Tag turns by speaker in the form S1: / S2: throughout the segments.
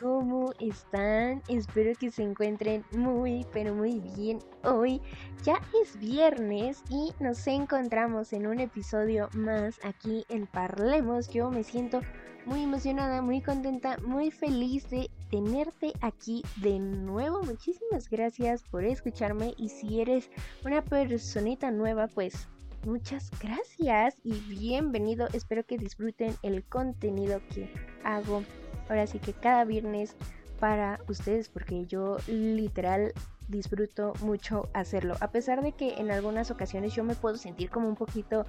S1: ¿cómo están? Espero que se encuentren muy, pero muy bien hoy. Ya es viernes y nos encontramos en un episodio más aquí en Parlemos. Yo me siento muy emocionada, muy contenta, muy feliz de tenerte aquí de nuevo. Muchísimas gracias por escucharme y si eres una personita nueva, pues muchas gracias y bienvenido. Espero que disfruten el contenido que hago ahora sí que cada viernes para ustedes porque yo literal disfruto mucho hacerlo. A pesar de que en algunas ocasiones yo me puedo sentir como un poquito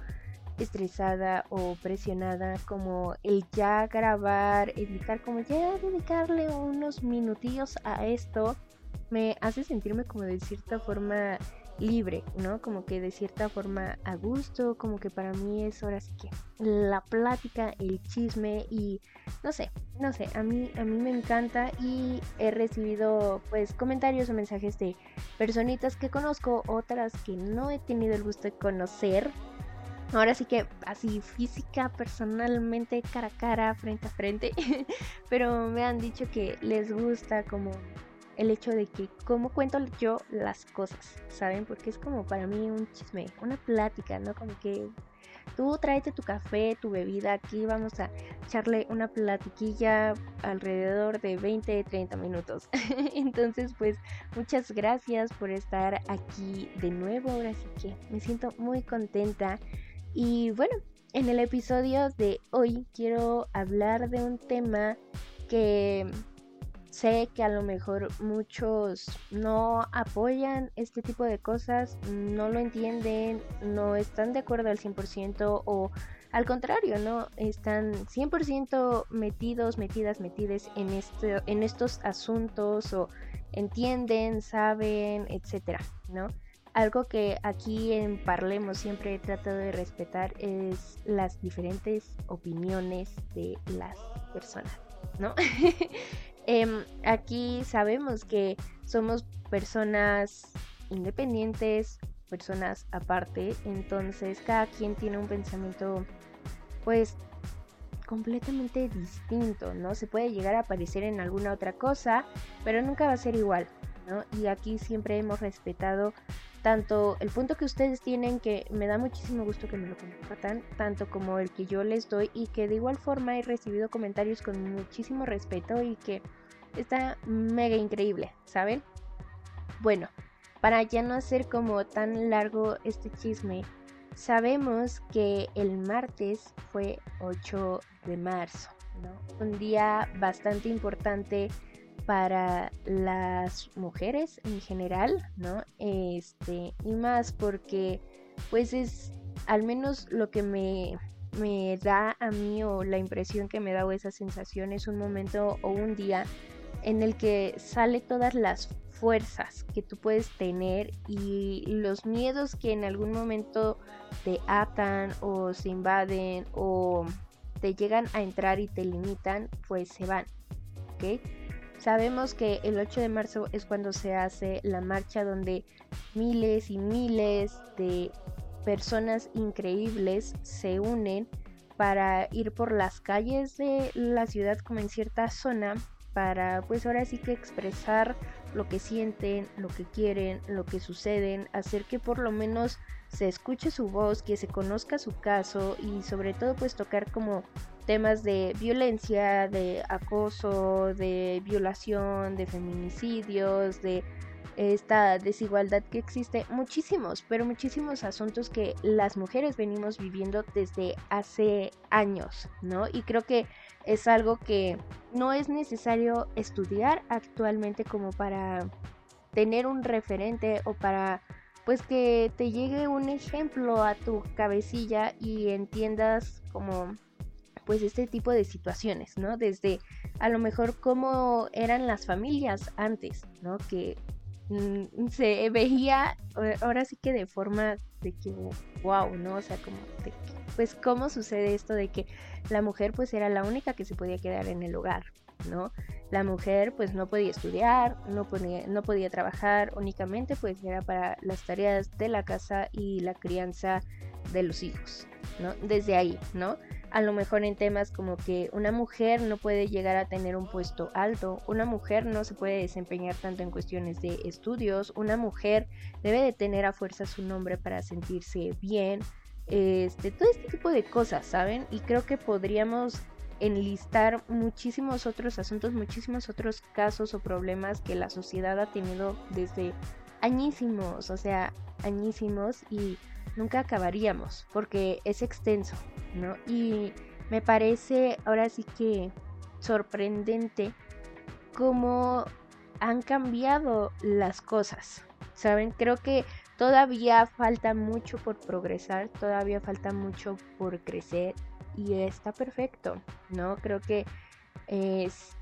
S1: estresada o presionada como el ya grabar, editar, como ya dedicarle unos minutillos a esto me hace sentirme como de cierta forma libre, ¿no? Como que de cierta forma a gusto, como que para mí es ahora sí que la plática, el chisme y no sé, no sé, a mí a mí me encanta y he recibido pues comentarios o mensajes de personitas que conozco, otras que no he tenido el gusto de conocer. Ahora sí que así física, personalmente, cara a cara, frente a frente, pero me han dicho que les gusta como el hecho de que cómo cuento yo las cosas, ¿saben? Porque es como para mí un chisme, una plática, ¿no? Como que tú tráete tu café, tu bebida, aquí vamos a echarle una platiquilla alrededor de 20, 30 minutos. Entonces, pues muchas gracias por estar aquí de nuevo, ahora sí que me siento muy contenta. Y bueno, en el episodio de hoy quiero hablar de un tema que Sé que a lo mejor muchos no apoyan este tipo de cosas, no lo entienden, no están de acuerdo al 100% o al contrario, ¿no? Están 100% metidos, metidas, metidas en, este, en estos asuntos o entienden, saben, etcétera, ¿no? Algo que aquí en Parlemos siempre he tratado de respetar es las diferentes opiniones de las personas, ¿no? Em, aquí sabemos que somos personas independientes, personas aparte, entonces cada quien tiene un pensamiento pues completamente distinto, ¿no? Se puede llegar a parecer en alguna otra cosa, pero nunca va a ser igual, ¿no? Y aquí siempre hemos respetado tanto el punto que ustedes tienen, que me da muchísimo gusto que me lo compartan, tanto como el que yo les doy y que de igual forma he recibido comentarios con muchísimo respeto y que está mega increíble, ¿saben? Bueno, para ya no hacer como tan largo este chisme, sabemos que el martes fue 8 de marzo, ¿no? Un día bastante importante para las mujeres en general, ¿no? Este, y más porque pues es al menos lo que me, me da a mí o la impresión que me da o esa sensación es un momento o un día en el que sale todas las fuerzas que tú puedes tener y los miedos que en algún momento te atan o se invaden o te llegan a entrar y te limitan, pues se van, ¿ok? Sabemos que el 8 de marzo es cuando se hace la marcha donde miles y miles de personas increíbles se unen para ir por las calles de la ciudad como en cierta zona para pues ahora sí que expresar lo que sienten, lo que quieren, lo que suceden, hacer que por lo menos se escuche su voz, que se conozca su caso y sobre todo pues tocar como temas de violencia, de acoso, de violación, de feminicidios, de esta desigualdad que existe, muchísimos, pero muchísimos asuntos que las mujeres venimos viviendo desde hace años, ¿no? Y creo que es algo que no es necesario estudiar actualmente como para tener un referente o para pues que te llegue un ejemplo a tu cabecilla y entiendas como pues este tipo de situaciones, ¿no? Desde a lo mejor cómo eran las familias antes, ¿no? Que mm, se veía ahora sí que de forma de que wow, ¿no? O sea, como pues cómo sucede esto de que la mujer pues era la única que se podía quedar en el hogar, ¿no? La mujer pues no podía estudiar, no podía, no podía trabajar, únicamente pues era para las tareas de la casa y la crianza de los hijos, ¿no? Desde ahí, ¿no? A lo mejor en temas como que una mujer no puede llegar a tener un puesto alto, una mujer no se puede desempeñar tanto en cuestiones de estudios, una mujer debe de tener a fuerza su nombre para sentirse bien, este, todo este tipo de cosas, ¿saben? Y creo que podríamos enlistar muchísimos otros asuntos, muchísimos otros casos o problemas que la sociedad ha tenido desde añísimos, o sea, añísimos y nunca acabaríamos porque es extenso, ¿no? Y me parece ahora sí que sorprendente cómo han cambiado las cosas, ¿saben? Creo que todavía falta mucho por progresar, todavía falta mucho por crecer y está perfecto, ¿no? Creo que es,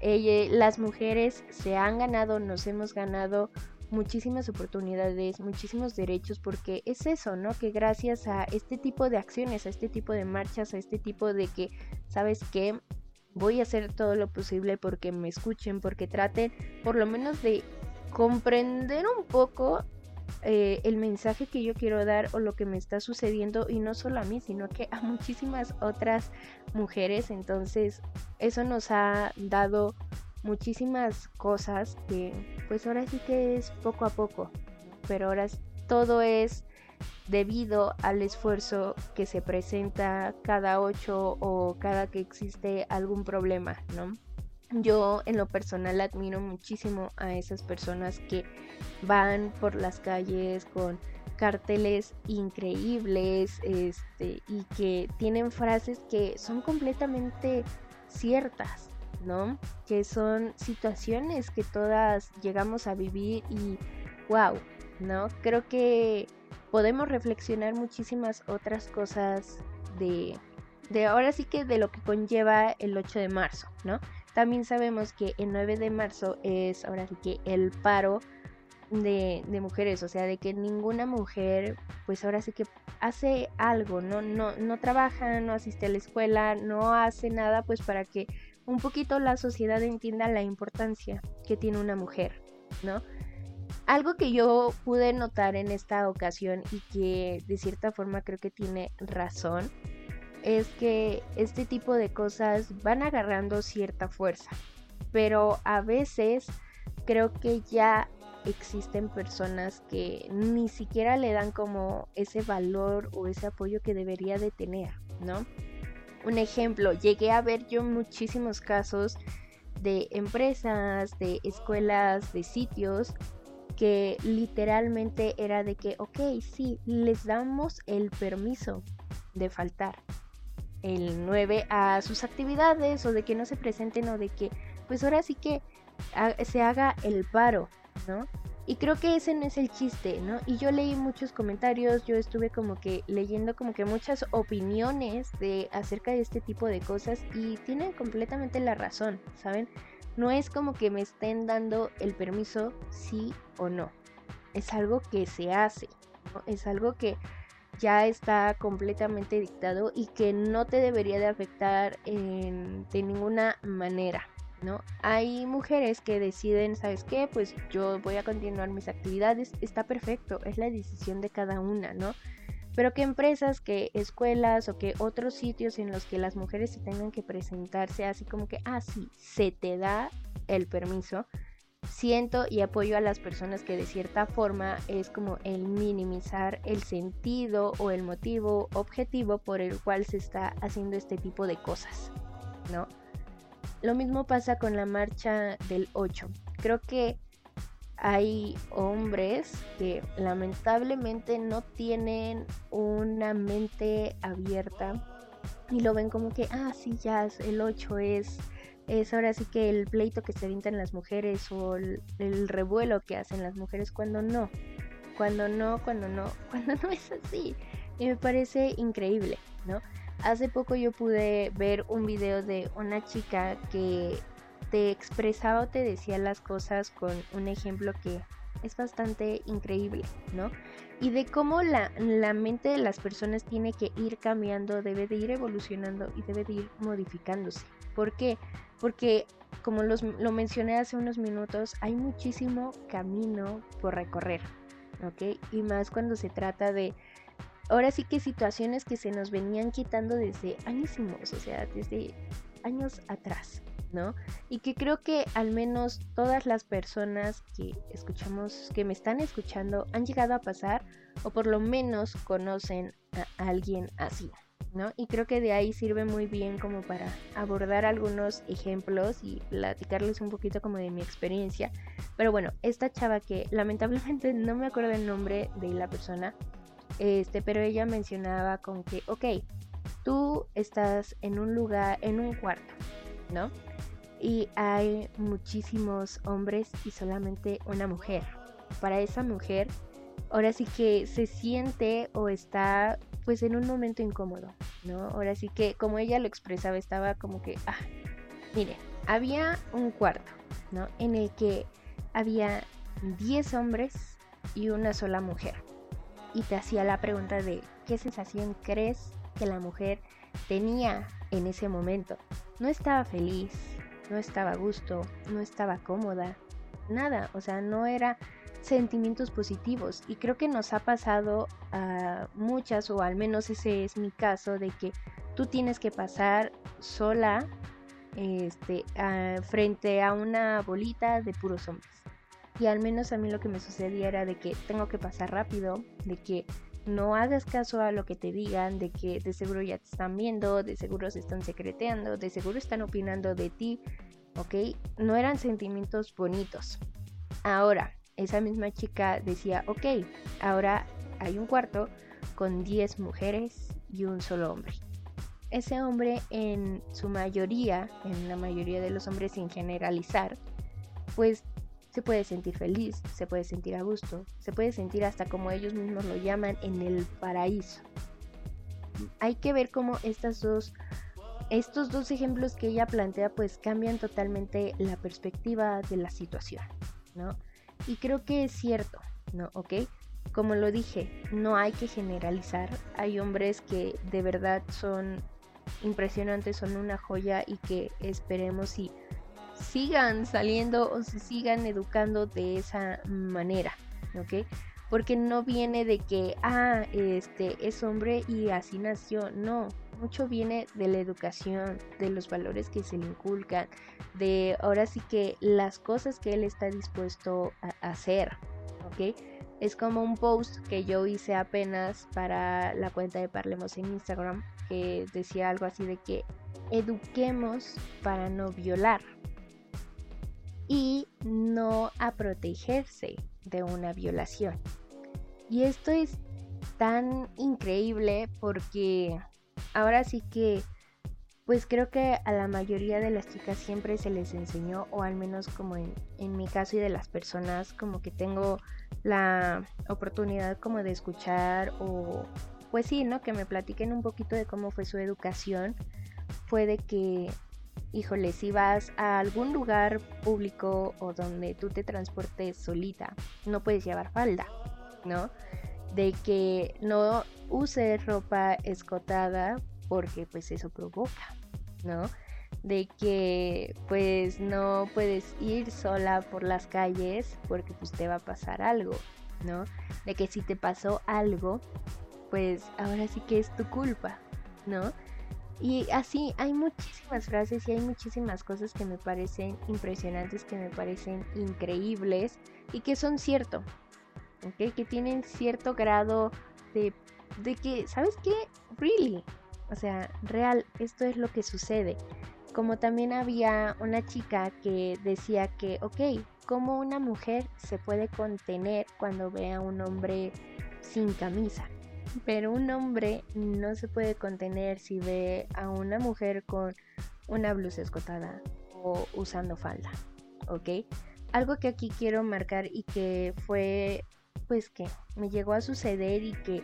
S1: las mujeres se han ganado, nos hemos ganado muchísimas oportunidades, muchísimos derechos, porque es eso, ¿no? Que gracias a este tipo de acciones, a este tipo de marchas, a este tipo de que, ¿sabes qué? Voy a hacer todo lo posible porque me escuchen, porque traten por lo menos de comprender un poco eh, el mensaje que yo quiero dar o lo que me está sucediendo y no solo a mí, sino que a muchísimas otras mujeres. Entonces, eso nos ha dado muchísimas cosas que pues ahora sí que es poco a poco, pero ahora todo es debido al esfuerzo que se presenta cada ocho o cada que existe algún problema, ¿no? Yo en lo personal admiro muchísimo a esas personas que van por las calles con carteles increíbles este, y que tienen frases que son completamente ciertas, ¿no? Que son situaciones que todas llegamos a vivir y wow, ¿no? Creo que podemos reflexionar muchísimas otras cosas de, de ahora sí que de lo que conlleva el 8 de marzo, ¿no? También sabemos que el 9 de marzo es ahora sí que el paro de, mujeres, o sea, de que ninguna mujer, pues ahora sí que hace algo, ¿no? No, no trabaja, no asiste a la escuela, no hace nada, pues para que un poquito la sociedad entienda la importancia que tiene una mujer, ¿no? Algo que yo pude notar en esta ocasión y que de cierta forma creo que tiene razón es que este tipo de cosas van agarrando cierta fuerza, pero a veces creo que ya existen personas que ni siquiera le dan como ese valor o ese apoyo que debería de tener, ¿no? Un ejemplo, llegué a ver yo muchísimos casos de empresas, de escuelas, de sitios que literalmente era de que, ok, sí, les damos el permiso de faltar, el 9 a sus actividades o de que no se presenten o de que pues ahora sí que se haga el paro, ¿no? Y creo que ese no es el chiste, ¿no? Y yo leí muchos comentarios, yo estuve como que leyendo como que muchas opiniones de acerca de este tipo de cosas y tienen completamente la razón, ¿saben? No es como que me estén dando el permiso sí o no. Es algo que se hace. Es algo que ya está completamente dictado y que no te debería de afectar de ninguna manera. ¿No? Hay mujeres que deciden, ¿sabes qué? Pues yo voy a continuar mis actividades, está perfecto, es la decisión de cada una, ¿no? Pero que empresas, que escuelas o que otros sitios en los que las mujeres se tengan que presentarse así como que, ah, sí, se te da el permiso, siento y apoyo a las personas que de cierta forma es como el minimizar el sentido o el motivo objetivo por el cual se está haciendo este tipo de cosas, ¿no? Lo mismo pasa con la marcha del 8. Creo que hay hombres que lamentablemente no tienen una mente abierta y lo ven como que, ah, sí, ya el 8 es es ahora sí que el pleito que se avientan las mujeres o el, revuelo que hacen las mujeres cuando no, cuando no, cuando no, cuando no es así. Y me parece increíble, ¿no? Hace poco yo pude ver un video de una chica que te expresaba o te decía las cosas con un ejemplo que es bastante increíble, ¿no? Y de cómo la, la, mente de las personas tiene que ir cambiando, debe de ir evolucionando y debe de ir modificándose. ¿Por qué? Porque, como lo mencioné hace unos minutos, hay muchísimo camino por recorrer, ¿ok? Y más cuando se trata de, ahora sí que situaciones que se nos venían quitando desde añísimos, o sea, desde años atrás, ¿no? Y que creo que al menos todas las personas que escuchamos, que me están escuchando, han llegado a pasar o por lo menos conocen a alguien así, ¿no? Y creo que de ahí sirve muy bien como para abordar algunos ejemplos y platicarles un poquito como de mi experiencia. Pero bueno, esta chava que lamentablemente no me acuerdo el nombre de la persona, este, pero ella mencionaba con que, ok, tú estás en un lugar, en un cuarto, ¿no? Y hay muchísimos hombres y solamente una mujer. Para esa mujer, ahora sí que se siente o está pues en un momento incómodo, ¿no? Ahora sí que como ella lo expresaba, estaba como que, ah, mire, había un cuarto, ¿no? En el que había 10 hombres y una sola mujer. Y te hacía la pregunta de, ¿qué sensación crees que la mujer tenía en ese momento? No estaba feliz, no estaba a gusto, no estaba cómoda, nada, o sea, no era sentimientos positivos. Y creo que nos ha pasado a muchas o al menos ese es mi caso de que tú tienes que pasar sola este, frente a una bolita de puros hombres y al menos a mí lo que me sucedía era de que tengo que pasar rápido de que no hagas caso a lo que te digan, de que de seguro ya te están viendo, de seguro se están secreteando, de seguro están opinando de ti, ¿ok? No eran sentimientos bonitos. Ahora, esa misma chica decía, ok, ahora hay un cuarto con 10 mujeres y un solo hombre. Ese hombre en su mayoría, en la mayoría de los hombres sin generalizar, pues se puede sentir feliz, se puede sentir a gusto, se puede sentir hasta como ellos mismos lo llaman en el paraíso. Hay que ver cómo estas dos, estos dos ejemplos que ella plantea pues cambian totalmente la perspectiva de la situación, ¿no? Y creo que es cierto, ¿no? ¿Ok? Como lo dije, no hay que generalizar. Hay hombres que de verdad son impresionantes, son una joya y que esperemos y sigan saliendo o se sigan educando de esa manera, ¿ok? Porque no viene de que, ah, este es hombre y así nació, no, mucho viene de la educación, de los valores que se le inculcan, de ahora sí que las cosas que él está dispuesto a hacer, ¿ok? Es como un post que yo hice apenas para la cuenta de Parlemos en Instagram que decía algo así de que eduquemos para no violar y no a protegerse de una violación. Y esto es tan increíble porque ahora sí que, pues creo que a la mayoría de las chicas siempre se les enseñó, o al menos como en, en mi caso y de las personas, como que tengo la oportunidad como de escuchar o pues sí, ¿no? Que me platiquen un poquito de cómo fue su educación. Fue de que, híjole, si vas a algún lugar público o donde tú te transportes solita, no puedes llevar falda, ¿no? De que no uses ropa escotada porque pues eso provoca, ¿no? De que pues no puedes ir sola por las calles porque pues te va a pasar algo, ¿no? De que si te pasó algo, pues ahora sí que es tu culpa, ¿no? Y así hay muchísimas frases y hay muchísimas cosas que me parecen impresionantes, que me parecen increíbles y que son cierto, ¿ok? Que tienen cierto grado de de que, ¿sabes qué? Really. O sea, real, esto es lo que sucede. Como también había una chica que decía que, ok, ¿cómo una mujer se puede contener cuando ve a un hombre sin camisa? Pero un hombre no se puede contener si ve a una mujer con una blusa escotada o usando falda, ¿ok? Algo que aquí quiero marcar y que fue, pues que me llegó a suceder y que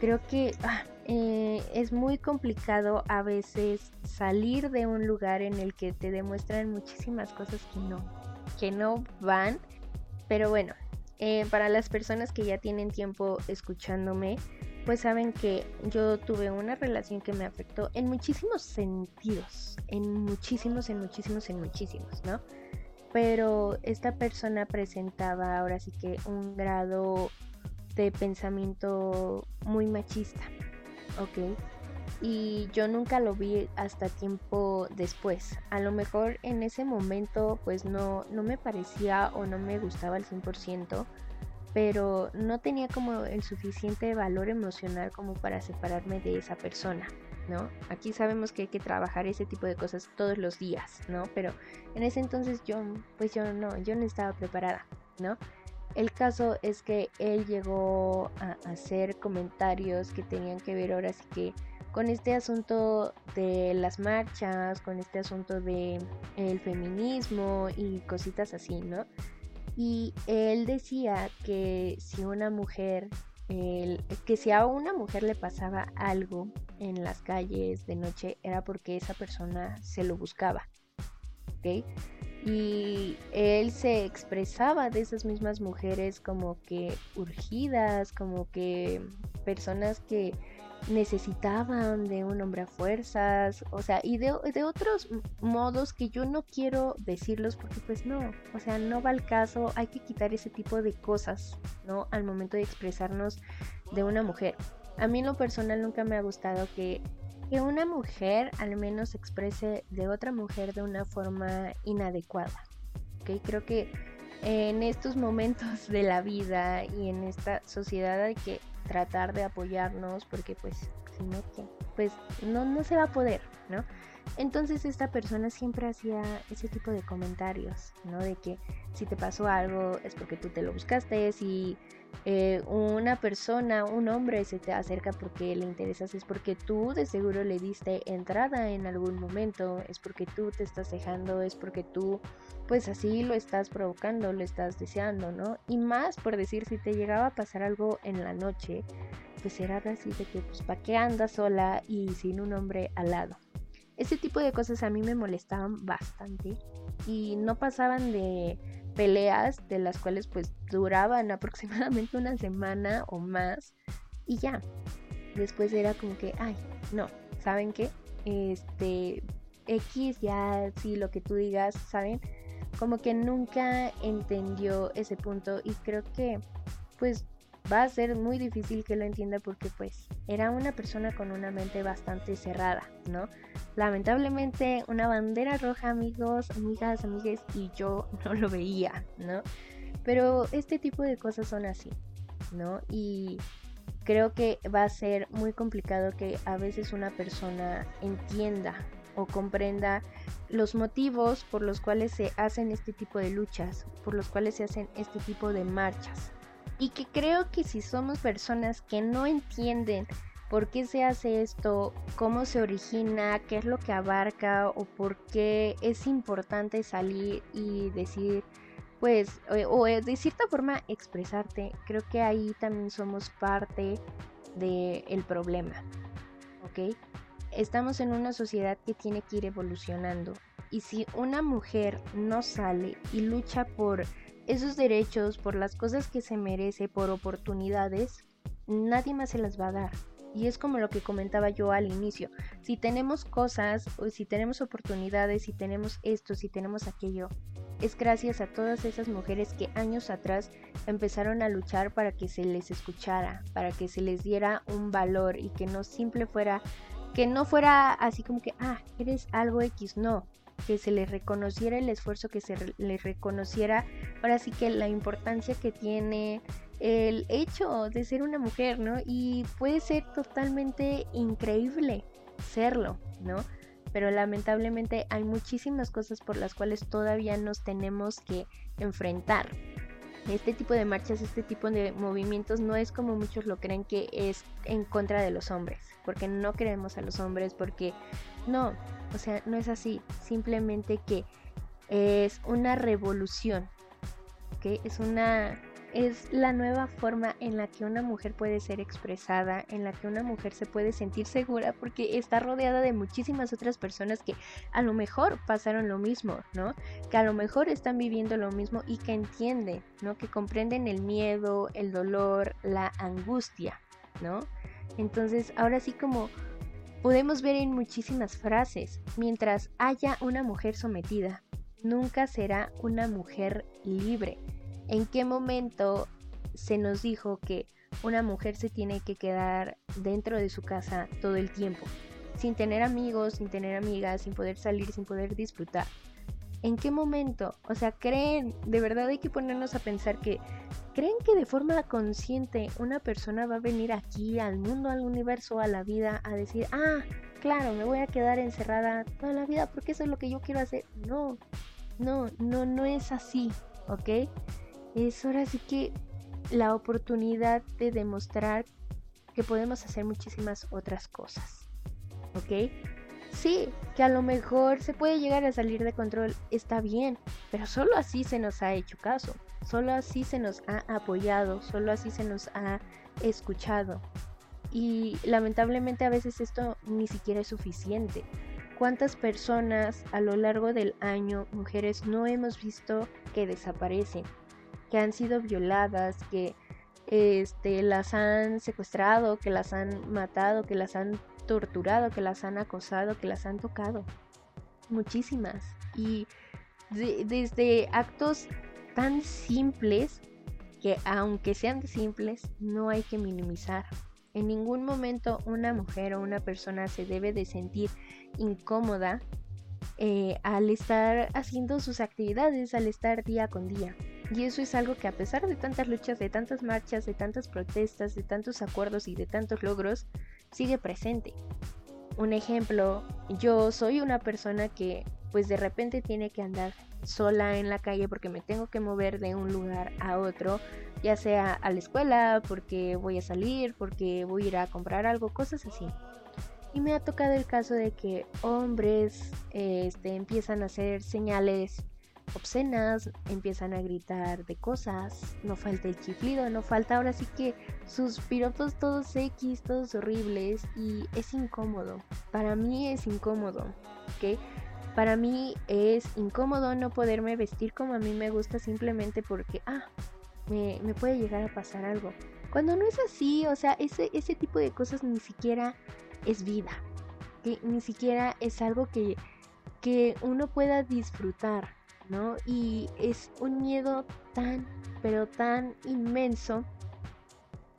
S1: creo que ah, eh, es muy complicado a veces salir de un lugar en el que te demuestran muchísimas cosas que no, que no van. Pero bueno, eh, para las personas que ya tienen tiempo escuchándome, pues saben que yo tuve una relación que me afectó en muchísimos sentidos, en muchísimos, en muchísimos, en muchísimos, ¿no? Pero esta persona presentaba ahora sí que un grado de pensamiento muy machista, ¿ok? Y yo nunca lo vi hasta tiempo después. A lo mejor en ese momento pues no, no me parecía o no me gustaba al 100%, pero no tenía como el suficiente valor emocional como para separarme de esa persona, ¿no? Aquí sabemos que hay que trabajar ese tipo de cosas todos los días, ¿no? Pero en ese entonces yo, pues yo no, yo no estaba preparada, ¿no? El caso es que él llegó a hacer comentarios que tenían que ver ahora sí que con este asunto de las marchas, con este asunto de el feminismo y cositas así, ¿no? Y él decía que si una mujer, que si a una mujer le pasaba algo en las calles de noche era porque esa persona se lo buscaba. ¿Ok? Y él se expresaba de esas mismas mujeres como que urgidas, como que personas que necesitaban de un hombre a fuerzas, o sea, y de, de, otros modos que yo no quiero decirlos porque pues no, o sea, no va al caso, hay que quitar ese tipo de cosas, ¿no? Al momento de expresarnos de una mujer. A mí en lo personal nunca me ha gustado que, que una mujer al menos exprese de otra mujer de una forma inadecuada, ¿ok? Creo que en estos momentos de la vida y en esta sociedad hay que tratar de apoyarnos porque pues si no pues no, no se va a poder, ¿no? Entonces esta persona siempre hacía ese tipo de comentarios, ¿no? De que si te pasó algo es porque tú te lo buscaste, si eh, una persona, un hombre se te acerca porque le interesas, es porque tú de seguro le diste entrada en algún momento, es porque tú te estás dejando, es porque tú pues así lo estás provocando, lo estás deseando, ¿no? Y más por decir, si te llegaba a pasar algo en la noche, pues era así de que pues para qué andas sola y sin un hombre al lado. Ese tipo de cosas a mí me molestaban bastante y no pasaban de peleas de las cuales pues duraban aproximadamente una semana o más y ya. Después era como que, ay, no, ¿saben qué? Este, X ya, sí, lo que tú digas, ¿saben? Como que nunca entendió ese punto y creo que pues va a ser muy difícil que lo entienda porque pues era una persona con una mente bastante cerrada, ¿no? Lamentablemente una bandera roja, amigos, amigas, amigues, y yo no lo veía, ¿no? Pero este tipo de cosas son así, ¿no? Y creo que va a ser muy complicado que a veces una persona entienda o comprenda los motivos por los cuales se hacen este tipo de luchas, por los cuales se hacen este tipo de marchas, y que creo que si somos personas que no entienden por qué se hace esto, cómo se origina, qué es lo que abarca o por qué es importante salir y decir, pues, o, de cierta forma expresarte, creo que ahí también somos parte del problema, ¿ok? Estamos en una sociedad que tiene que ir evolucionando y si una mujer no sale y lucha por esos derechos, por las cosas que se merece, por oportunidades, nadie más se las va a dar. Y es como lo que comentaba yo al inicio. Si tenemos cosas, o si tenemos oportunidades, si tenemos esto, si tenemos aquello, es gracias a todas esas mujeres que años atrás empezaron a luchar para que se les escuchara, para que se les diera un valor y que no simple fuera, que no fuera así como que, ah, eres algo X, no, que se les reconociera el esfuerzo, que se les reconociera ahora sí que la importancia que tiene el hecho de ser una mujer, ¿no? Y puede ser totalmente increíble serlo, ¿no? Pero lamentablemente hay muchísimas cosas por las cuales todavía nos tenemos que enfrentar. Este tipo de marchas, este tipo de movimientos no es como muchos lo creen que es en contra de los hombres, porque no queremos a los hombres, porque no, o sea, no es así, simplemente que es una revolución, ¿ok? Es una, es la nueva forma en la que una mujer puede ser expresada, en la que una mujer se puede sentir segura porque está rodeada de muchísimas otras personas que a lo mejor pasaron lo mismo, ¿no? Que a lo mejor están viviendo lo mismo y que entienden, ¿no? Que comprenden el miedo, el dolor, la angustia, ¿no? Entonces, ahora sí como podemos ver en muchísimas frases, mientras haya una mujer sometida, nunca será una mujer libre. ¿En qué momento se nos dijo que una mujer se tiene que quedar dentro de su casa todo el tiempo? Sin tener amigos, sin tener amigas, sin poder salir, sin poder disfrutar. ¿En qué momento? O sea, creen, de verdad hay que ponernos a pensar que creen que de forma consciente una persona va a venir aquí al mundo, al universo, a la vida a decir, ah, claro, me voy a quedar encerrada toda la vida porque eso es lo que yo quiero hacer. No, no, no, no es así, ¿ok? Es ahora sí que la oportunidad de demostrar que podemos hacer muchísimas otras cosas, ¿ok? Sí, que a lo mejor se puede llegar a salir de control, está bien, pero solo así se nos ha hecho caso, solo así se nos ha apoyado, solo así se nos ha escuchado. Y lamentablemente a veces esto ni siquiera es suficiente cuántas personas a lo largo del año, mujeres, no hemos visto que desaparecen, que han sido violadas, que este, las han secuestrado, que las han matado, que las han torturado, que las han acosado, que las han tocado. Muchísimas. Y desde actos tan simples que aunque sean simples, no hay que minimizar. En ningún momento una mujer o una persona se debe de sentir incómoda eh, al estar haciendo sus actividades, al estar día con día. Y eso es algo que a pesar de tantas luchas, de tantas marchas, de tantas protestas, de tantos acuerdos y de tantos logros, sigue presente. Un ejemplo, yo soy una persona que pues de repente tiene que andar sola en la calle porque me tengo que mover de un lugar a otro, ya sea a la escuela, porque voy a salir, porque voy a ir a comprar algo, cosas así. Y me ha tocado el caso de que hombres este, empiezan a hacer señales obscenas, empiezan a gritar de cosas, no falta el chiflido, no falta ahora sí que sus piropos todos X, todos horribles y es incómodo. Para mí es incómodo, ¿ok? Para mí es incómodo no poderme vestir como a mí me gusta simplemente porque, ah, me, puede llegar a pasar algo. Cuando no es así, o sea, ese, ese tipo de cosas ni siquiera es vida, que ni siquiera es algo que, que uno pueda disfrutar, ¿no? Y es un miedo tan, pero tan inmenso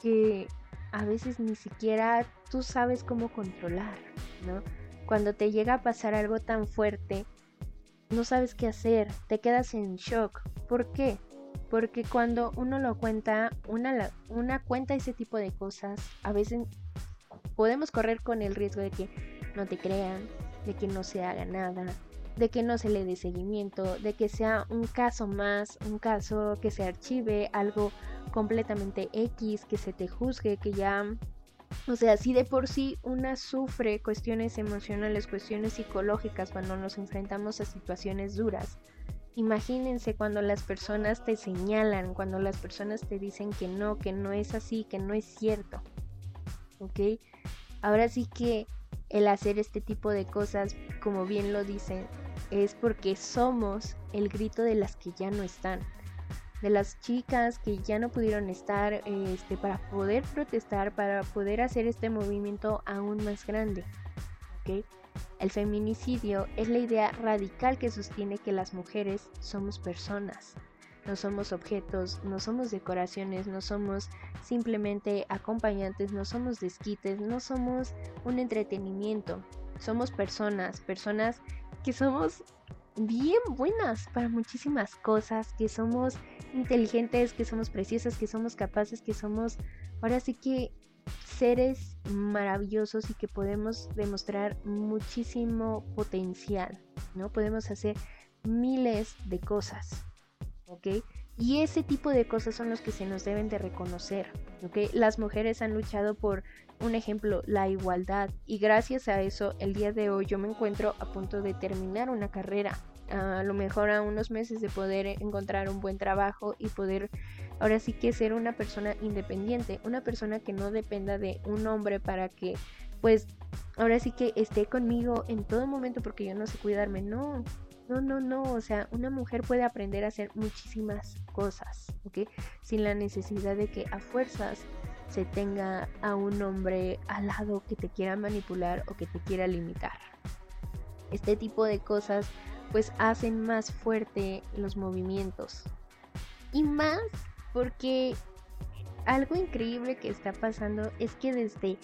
S1: que a veces ni siquiera tú sabes cómo controlar, ¿no? Cuando te llega a pasar algo tan fuerte, no sabes qué hacer, te quedas en shock. ¿Por qué? Porque cuando uno lo cuenta, una, una cuenta ese tipo de cosas, a veces podemos correr con el riesgo de que no te crean, de que no se haga nada, de que no se le dé seguimiento, de que sea un caso más, un caso que se archive, algo completamente X, que se te juzgue, que ya o sea, si de por sí una sufre cuestiones emocionales, cuestiones psicológicas cuando nos enfrentamos a situaciones duras, imagínense cuando las personas te señalan, cuando las personas te dicen que no, que no es así, que no es cierto. ¿Ok? Ahora sí que el hacer este tipo de cosas, como bien lo dicen, es porque somos el grito de las que ya no están de las chicas que ya no pudieron estar este, para poder protestar, para poder hacer este movimiento aún más grande. El feminicidio es la idea radical que sostiene que las mujeres somos personas, no somos objetos, no somos decoraciones, no somos simplemente acompañantes, no somos desquites, no somos un entretenimiento, somos personas, personas que somos bien buenas para muchísimas cosas, que somos inteligentes, que somos preciosas, que somos capaces, que somos ahora sí que seres maravillosos y que podemos demostrar muchísimo potencial, ¿no? Podemos hacer miles de cosas, ¿ok? Y ese tipo de cosas son los que se nos deben de reconocer, ¿ok? Las mujeres han luchado por, un ejemplo, la igualdad y gracias a eso el día de hoy yo me encuentro a punto de terminar una carrera, a lo mejor a unos meses de poder encontrar un buen trabajo y poder ahora sí que ser una persona independiente, una persona que no dependa de un hombre para que pues ahora sí que esté conmigo en todo momento porque yo no sé cuidarme, no. No, no, no, o sea, una mujer puede aprender a hacer muchísimas cosas, ¿ok? Sin la necesidad de que a fuerzas se tenga a un hombre al lado que te quiera manipular o que te quiera limitar. Este tipo de cosas pues hacen más fuerte los movimientos. Y más porque algo increíble que está pasando es que desde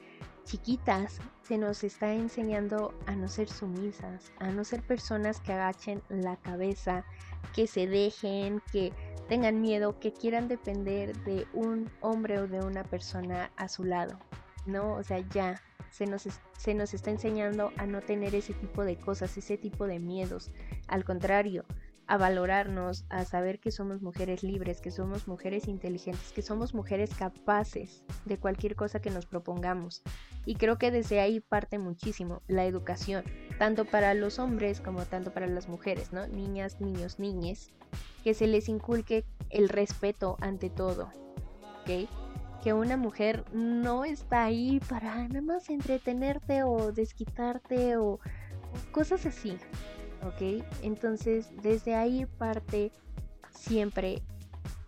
S1: chiquitas se nos está enseñando a no ser sumisas, a no ser personas que agachen la cabeza, que se dejen, que tengan miedo, que quieran depender de un hombre o de una persona a su lado. ¿No? O sea, ya se nos, se nos está enseñando a no tener ese tipo de cosas, ese tipo de miedos. Al contrario, a valorarnos, a saber que somos mujeres libres, que somos mujeres inteligentes, que somos mujeres capaces de cualquier cosa que nos propongamos. Y creo que desde ahí parte muchísimo la educación, tanto para los hombres como tanto para las mujeres, ¿no? Niñas, niños, niñes, que se les inculque el respeto ante todo, ¿ok? Que una mujer no está ahí para nada más entretenerte o desquitarte o cosas así, ¿ok? Entonces desde ahí parte siempre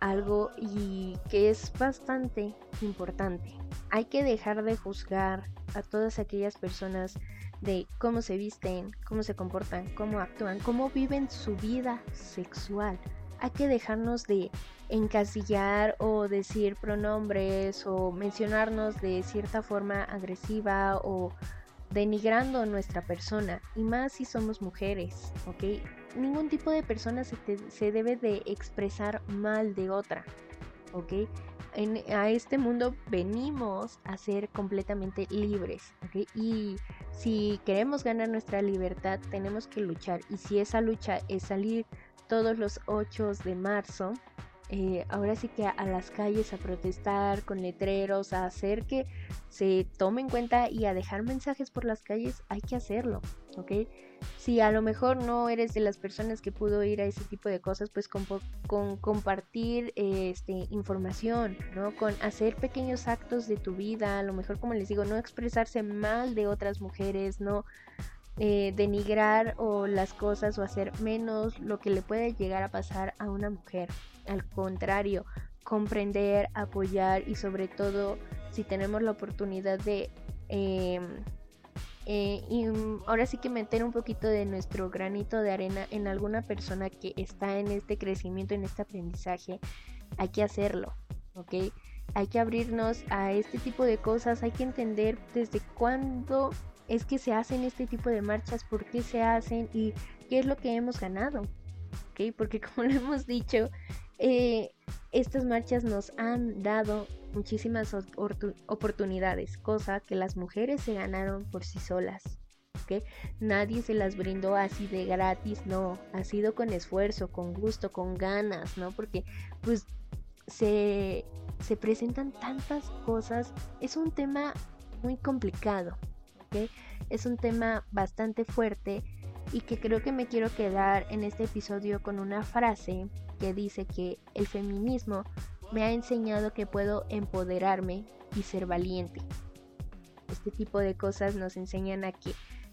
S1: algo y que es bastante importante. Hay que dejar de juzgar a todas aquellas personas de cómo se visten, cómo se comportan, cómo actúan, cómo viven su vida sexual. Hay que dejarnos de encasillar o decir pronombres o mencionarnos de cierta forma agresiva o denigrando nuestra persona y más si somos mujeres, ¿ok? Ningún tipo de persona se, se debe de expresar mal de otra, ¿ok? En, a este mundo venimos a ser completamente libres, ¿ok? Y si queremos ganar nuestra libertad, tenemos que luchar. Y si esa lucha es salir todos los 8 de marzo, eh, ahora sí que a, las calles a protestar con letreros, a hacer que se tome en cuenta y a dejar mensajes por las calles, hay que hacerlo, ¿ok? Si a lo mejor no eres de las personas que pudo ir a ese tipo de cosas, pues con, compartir este, información, ¿no? Con hacer pequeños actos de tu vida, a lo mejor como les digo, no expresarse mal de otras mujeres, no eh, denigrar o las cosas o hacer menos lo que le puede llegar a pasar a una mujer. Al contrario, comprender, apoyar y sobre todo si tenemos la oportunidad de... Em, eh, y ahora sí que meter un poquito de nuestro granito de arena en alguna persona que está en este crecimiento, en este aprendizaje, hay que hacerlo, ¿ok? Hay que abrirnos a este tipo de cosas, hay que entender desde cuándo es que se hacen este tipo de marchas, por qué se hacen y qué es lo que hemos ganado. ¿ok? Porque como lo hemos dicho, eh, estas marchas nos han dado muchísimas oportunidades, cosa que las mujeres se ganaron por sí solas. ¿ok? Nadie se las brindó así de gratis, no, ha sido con esfuerzo, con gusto, con ganas, ¿no? Porque pues se, se presentan tantas cosas, es un tema muy complicado, es un tema bastante fuerte y que creo que me quiero quedar en este episodio con una frase que dice que el feminismo me ha enseñado que puedo empoderarme y ser valiente. Este tipo de cosas nos enseñan a que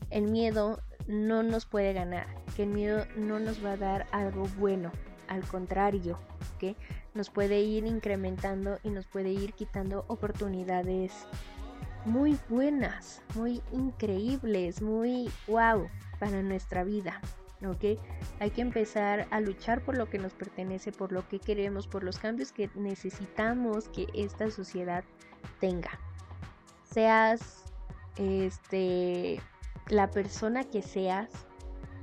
S1: el miedo no nos puede ganar, que el miedo no nos va a dar algo bueno, al contrario, que nos puede ir incrementando y nos puede ir quitando oportunidades muy buenas, muy increíbles, muy wow para nuestra vida. ¿ok? Hay que empezar a luchar por lo que nos pertenece, por lo que queremos, por los cambios que necesitamos que esta sociedad tenga. Seas este la persona que seas,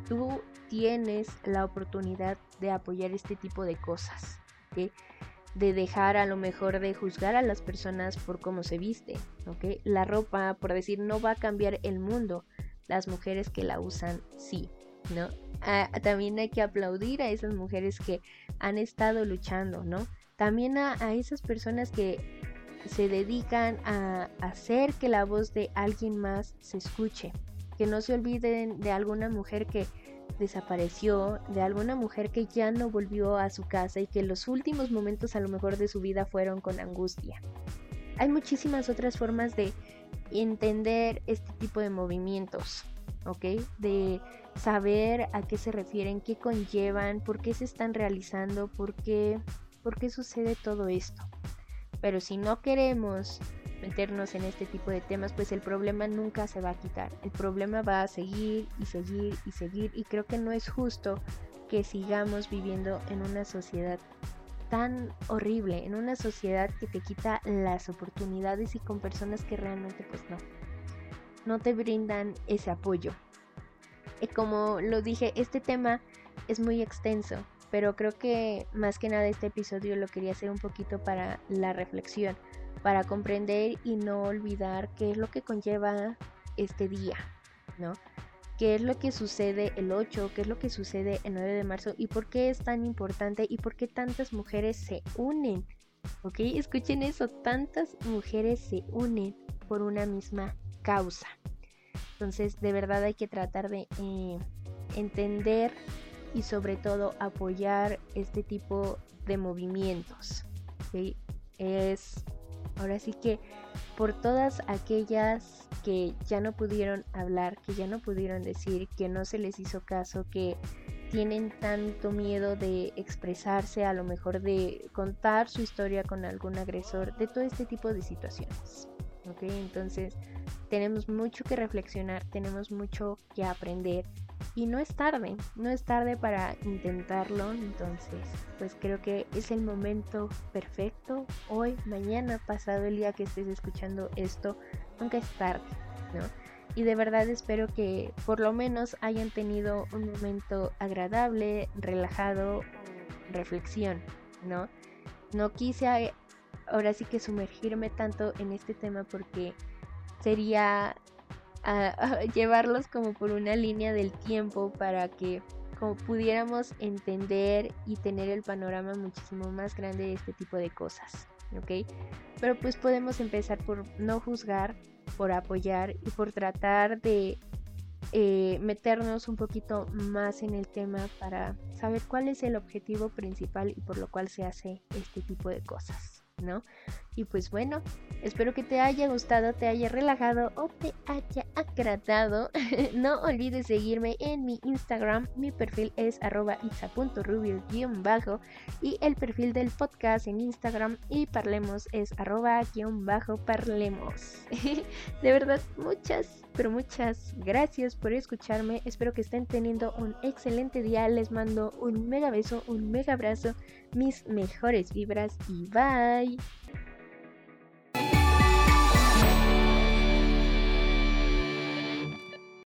S1: tú tienes la oportunidad de apoyar este tipo de cosas. De dejar a lo mejor de juzgar a las personas por cómo se viste, ¿ok? La ropa, por decir, no va a cambiar el mundo. Las mujeres que la usan, sí, ¿no? Ah, también hay que aplaudir a esas mujeres que han estado luchando, ¿no? También a, a esas personas que se dedican a hacer que la voz de alguien más se escuche. Que no se olviden de alguna mujer que desapareció, de alguna mujer que ya no volvió a su casa y que los últimos momentos a lo mejor de su vida fueron con angustia. Hay muchísimas otras formas de entender este tipo de movimientos, ¿ok? De saber a qué se refieren, qué conllevan, por qué se están realizando, por qué, por qué sucede todo esto. Pero si no queremos meternos en este tipo de temas, pues el problema nunca se va a quitar. El problema va a seguir y seguir y seguir y creo que no es justo que sigamos viviendo en una sociedad tan horrible, en una sociedad que te quita las oportunidades y con personas que realmente pues no, no te brindan ese apoyo. Como lo dije, este tema es muy extenso, pero creo que más que nada este episodio lo quería hacer un poquito para la reflexión para comprender y no olvidar qué es lo que conlleva este día, ¿no? ¿Qué es lo que sucede el 8? ¿Qué es lo que sucede el 9 de marzo? ¿Y por qué es tan importante? ¿Y por qué tantas mujeres se unen? ¿Ok? Escuchen eso, tantas mujeres se unen por una misma causa. Entonces, de verdad hay que tratar de eh, entender y sobre todo apoyar este tipo de movimientos. Es Ahora sí que por todas aquellas que ya no pudieron hablar, que ya no pudieron decir, que no se les hizo caso, que tienen tanto miedo de expresarse, a lo mejor de contar su historia con algún agresor, de todo este tipo de situaciones. Entonces tenemos mucho que reflexionar, tenemos mucho que aprender y no es tarde, no es tarde para intentarlo, entonces pues creo que es el momento perfecto, hoy, mañana, pasado el día que estés escuchando esto, nunca es tarde, ¿no? Y de verdad espero que por lo menos hayan tenido un momento agradable, relajado, reflexión, ¿no? No quise ahora sí que sumergirme tanto en este tema porque sería a, llevarlos como por una línea del tiempo para que como pudiéramos entender y tener el panorama muchísimo más grande de este tipo de cosas, ¿ok? Pero pues podemos empezar por no juzgar, por apoyar y por tratar de eh, meternos un poquito más en el tema para saber cuál es el objetivo principal y por lo cual se hace este tipo de cosas. ¿No? Y pues bueno, espero que te haya gustado, te haya relajado o te haya agradado. no olvides seguirme en mi Instagram, mi perfil es arroba bajo y el perfil del podcast en Instagram y parlemos es arroba bajo parlemos. De verdad, muchas, pero muchas gracias por escucharme. Espero que estén teniendo un excelente día. Les mando un mega beso, un mega abrazo, mis mejores vibras y bye.